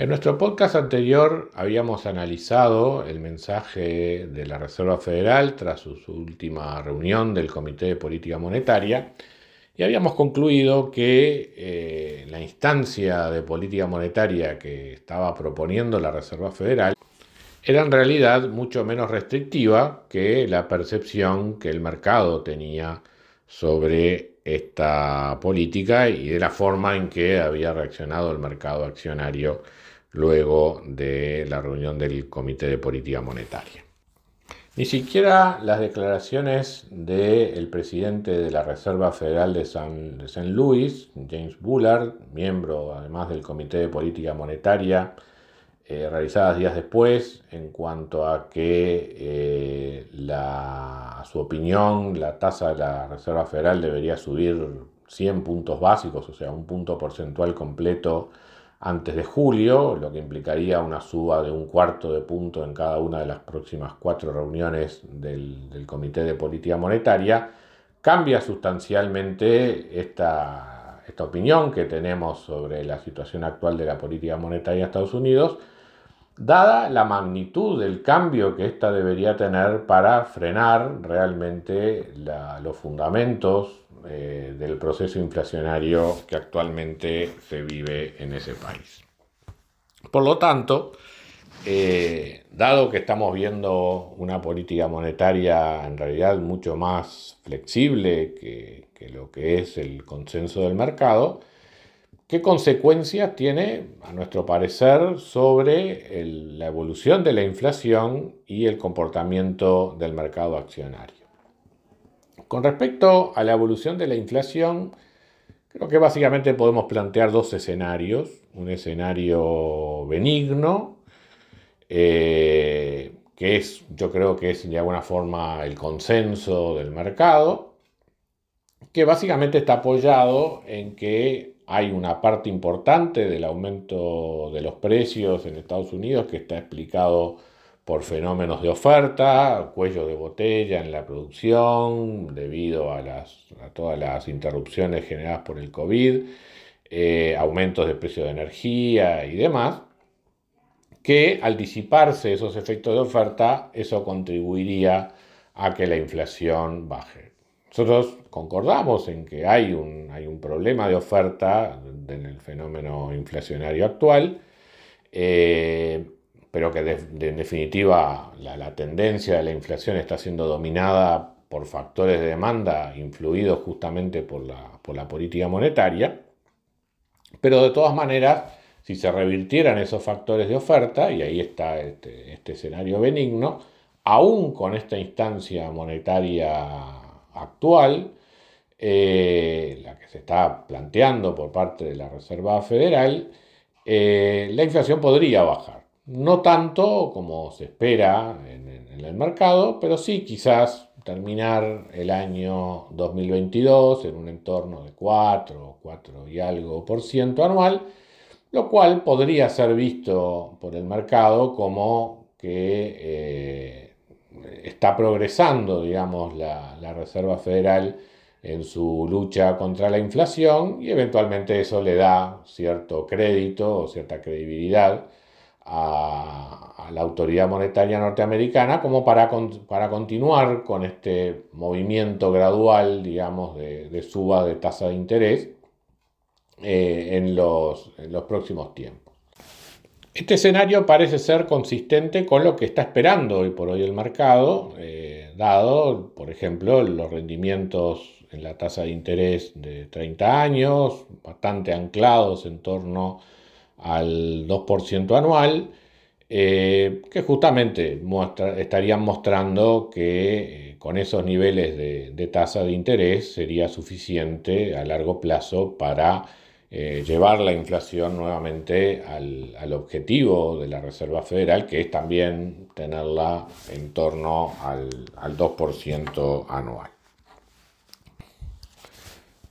En nuestro podcast anterior habíamos analizado el mensaje de la Reserva Federal tras su, última reunión del Comité de Política Monetaria y habíamos concluido que eh, la instancia de política monetaria que estaba proponiendo la Reserva Federal era en realidad mucho menos restrictiva que la percepción que el mercado tenía sobre esta política y de la forma en que había reaccionado el mercado accionario luego de la reunión del Comité de Política Monetaria. Ni siquiera las declaraciones del presidente de la Reserva Federal de San, Luis, James Bullard, miembro además del Comité de Política Monetaria, eh, realizadas días después, en cuanto a que eh, su opinión la tasa de la Reserva Federal debería subir 100 puntos básicos, o sea, un punto porcentual completo antes de julio, lo que implicaría una suba de un cuarto de punto en cada una de las próximas cuatro reuniones del, Comité de Política Monetaria, cambia sustancialmente esta, opinión que tenemos sobre la situación actual de la política monetaria de Estados Unidos, dada la magnitud del cambio que ésta debería tener para frenar realmente los fundamentos eh, del proceso inflacionario que actualmente se vive en ese país. Por lo tanto, eh, dado que estamos viendo una política monetaria en realidad mucho más flexible que, lo que es el consenso del mercado, ¿qué consecuencias tiene, a nuestro parecer, sobre la evolución de la inflación y el comportamiento del mercado accionario? Con respecto a la evolución de la inflación, creo que básicamente podemos plantear dos escenarios. Un escenario benigno, eh, que es, yo creo que es de alguna forma el consenso del mercado, que básicamente está apoyado en que hay una parte importante del aumento de los precios en Estados Unidos que está explicado por fenómenos de oferta, cuello de botella en la producción, debido a, todas las interrupciones generadas por el COVID, eh, aumentos de precio de energía y demás, que al disiparse esos efectos de oferta, eso contribuiría a que la inflación baje. Nosotros concordamos en que hay un, hay un problema de oferta en el fenómeno inflacionario actual. Eh, pero que en definitiva la, tendencia de la inflación está siendo dominada por factores de demanda influidos justamente por la, política monetaria, pero de todas maneras, si se revirtieran esos factores de oferta, y ahí está este, este escenario benigno, aún con esta instancia monetaria actual, eh, la que se está planteando por parte de la Reserva Federal, eh, la inflación podría bajar. No tanto como se espera en, el mercado, pero sí quizás terminar el año 2022 en un entorno de 4, 4 y algo por ciento anual, lo cual podría ser visto por el mercado como que eh, está progresando, digamos, la, la, Reserva Federal en su lucha contra la inflación y eventualmente eso le da cierto crédito o cierta credibilidad a, la autoridad monetaria norteamericana como para, para, continuar con este movimiento gradual, digamos, de, suba de tasa de interés eh, en, los, los, próximos tiempos. Este escenario parece ser consistente con lo que está esperando hoy por hoy el mercado, eh, dado, por ejemplo, los rendimientos en la tasa de interés de 30 años, bastante anclados en torno al 2% anual, eh, que justamente estarían mostrando que eh, con esos niveles de, tasa de interés sería suficiente a largo plazo para eh, llevar la inflación nuevamente al, objetivo de la Reserva Federal, que es también tenerla en torno al, 2% anual.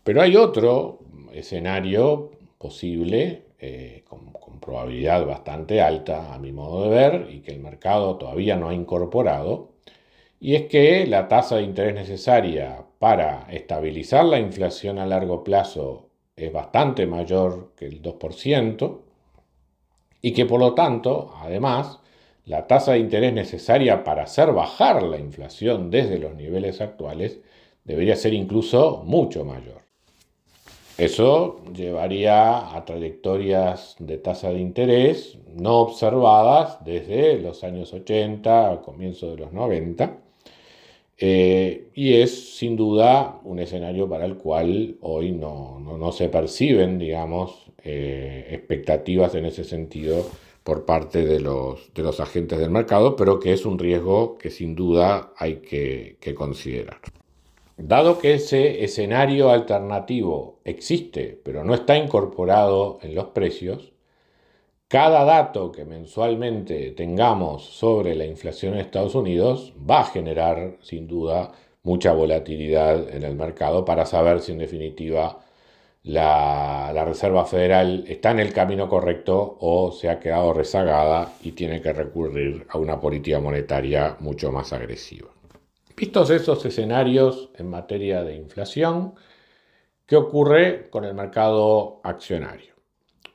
Pero hay otro escenario posible, eh, con, con probabilidad bastante alta, a mi modo de ver, y que el mercado todavía no ha incorporado, y es que la tasa de interés necesaria para estabilizar la inflación a largo plazo es bastante mayor que el 2% y que por lo tanto, además, la tasa de interés necesaria para hacer bajar la inflación desde los niveles actuales debería ser incluso mucho mayor. Eso llevaría a trayectorias de tasa de interés no observadas desde los años 80 a comienzo de los 90 eh, y es sin duda un escenario para el cual hoy no, se perciben, digamos, eh, expectativas en ese sentido por parte de los, de los, agentes del mercado, pero que es un riesgo que sin duda hay que considerar. Dado que ese escenario alternativo existe, pero no está incorporado en los precios, cada dato que mensualmente tengamos sobre la inflación en Estados Unidos va a generar, sin duda, mucha volatilidad en el mercado para saber si en definitiva la, Reserva Federal está en el camino correcto o se ha quedado rezagada y tiene que recurrir a una política monetaria mucho más agresiva. Vistos esos escenarios en materia de inflación, ¿qué ocurre con el mercado accionario?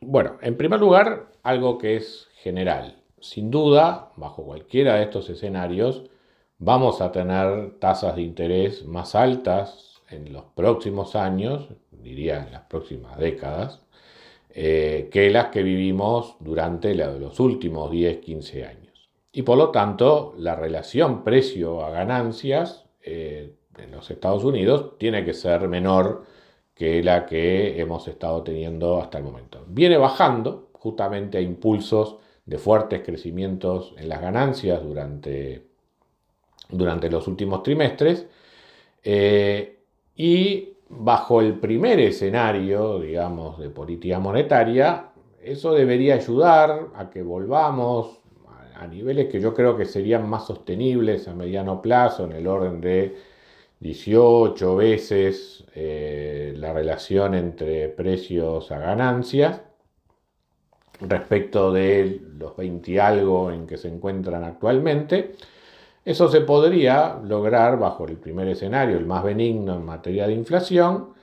Bueno, en primer lugar, algo que es general. Sin duda, bajo cualquiera de estos escenarios, vamos a tener tasas de interés más altas en los próximos años, diría en las próximas décadas, eh, que las que vivimos durante los últimos 10, 15 años. Y por lo tanto, la relación precio a ganancias eh, en los Estados Unidos tiene que ser menor que la que hemos estado teniendo hasta el momento. Viene bajando justamente a impulsos de fuertes crecimientos en las ganancias durante, durante los últimos trimestres eh, y bajo el primer escenario, digamos, de política monetaria, eso debería ayudar a que volvamos a niveles que yo creo que serían más sostenibles a mediano plazo, en el orden de 18 veces eh, la relación entre precios a ganancias respecto de los 20 y algo en que se encuentran actualmente. Eso se podría lograr bajo el primer escenario, el más benigno en materia de inflación,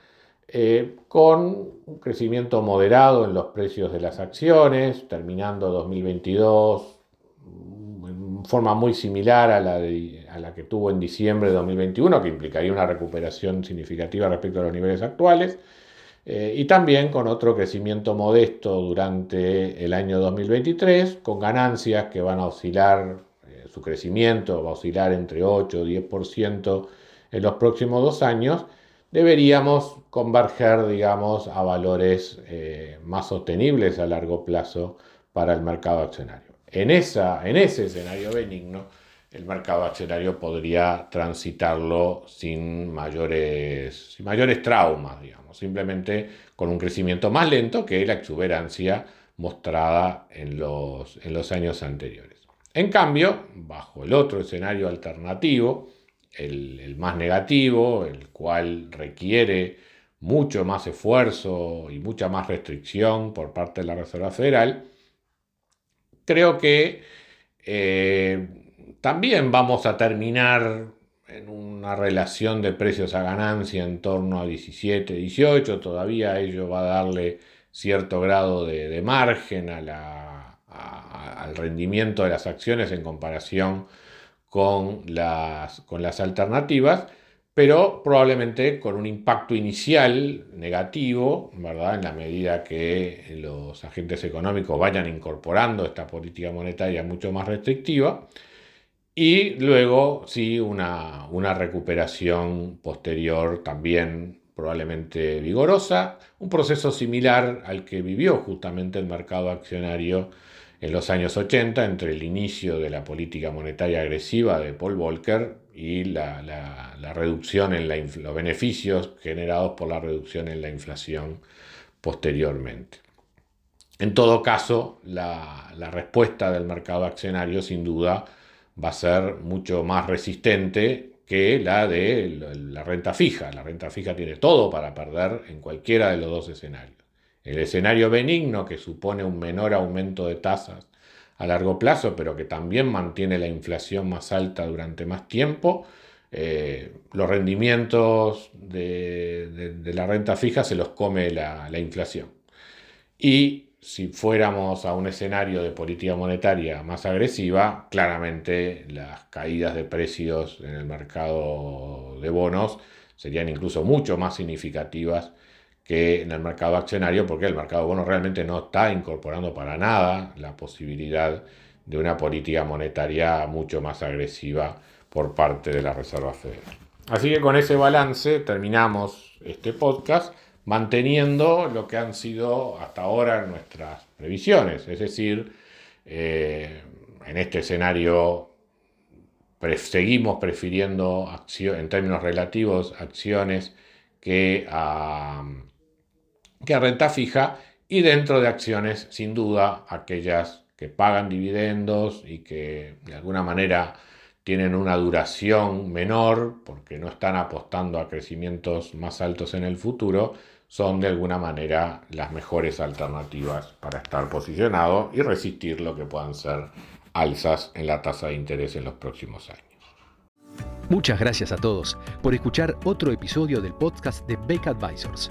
eh, con un crecimiento moderado en los precios de las acciones, terminando 2022 en forma muy similar a la, a la que tuvo en diciembre de 2021, que implicaría una recuperación significativa respecto a los niveles actuales. Eh, y también con otro crecimiento modesto durante el año 2023, con ganancias que van a oscilar, eh, su crecimiento va a oscilar entre 8 y 10% en los próximos dos años, deberíamos converger, digamos, a valores eh, más sostenibles a largo plazo para el mercado accionario. En, esa, en ese escenario benigno, el mercado accionario podría transitarlo sin mayores, sin mayores traumas, digamos, simplemente con un crecimiento más lento que la exuberancia mostrada en los, en los años anteriores. En cambio, bajo el otro escenario alternativo, el, el más negativo, el cual requiere mucho más esfuerzo y mucha más restricción por parte de la Reserva Federal, creo que eh, también vamos a terminar en una relación de precios a ganancia en torno a 17, 18. Todavía ello va a darle cierto grado de, margen al rendimiento de las acciones en comparación con las, con las alternativas, pero probablemente con un impacto inicial negativo, ¿verdad? En la medida que los agentes económicos vayan incorporando esta política monetaria mucho más restrictiva. Y luego, sí, una, recuperación posterior también probablemente vigorosa, un proceso similar al que vivió justamente el mercado accionario en los años 80, entre el inicio de la política monetaria agresiva de Paul Volcker y la, reducción en los beneficios generados por la reducción en la inflación posteriormente. En todo caso, la, respuesta del mercado accionario sin duda va a ser mucho más resistente que la de la renta fija. La renta fija tiene todo para perder en cualquiera de los dos escenarios. El escenario benigno, que supone un menor aumento de tasas a largo plazo, pero que también mantiene la inflación más alta durante más tiempo, eh, los rendimientos de, la renta fija se los come la, la inflación. Y si fuéramos a un escenario de política monetaria más agresiva, claramente las caídas de precios en el mercado de bonos serían incluso mucho más significativas que en el mercado accionario, porque el mercado de realmente no está incorporando para nada la posibilidad de una política monetaria mucho más agresiva por parte de la Reserva Federal. Así que con ese balance terminamos este podcast manteniendo lo que han sido hasta ahora nuestras previsiones. Es decir, eh, en este escenario seguimos prefiriendo en términos relativos acciones que a, que renta fija y dentro de acciones, sin duda, aquellas que pagan dividendos y que de alguna manera tienen una duración menor porque no están apostando a crecimientos más altos en el futuro, son de alguna manera las mejores alternativas para estar posicionado y resistir lo que puedan ser alzas en la tasa de interés en los próximos años. Muchas gracias a todos por escuchar otro episodio del podcast de Beck Advisors.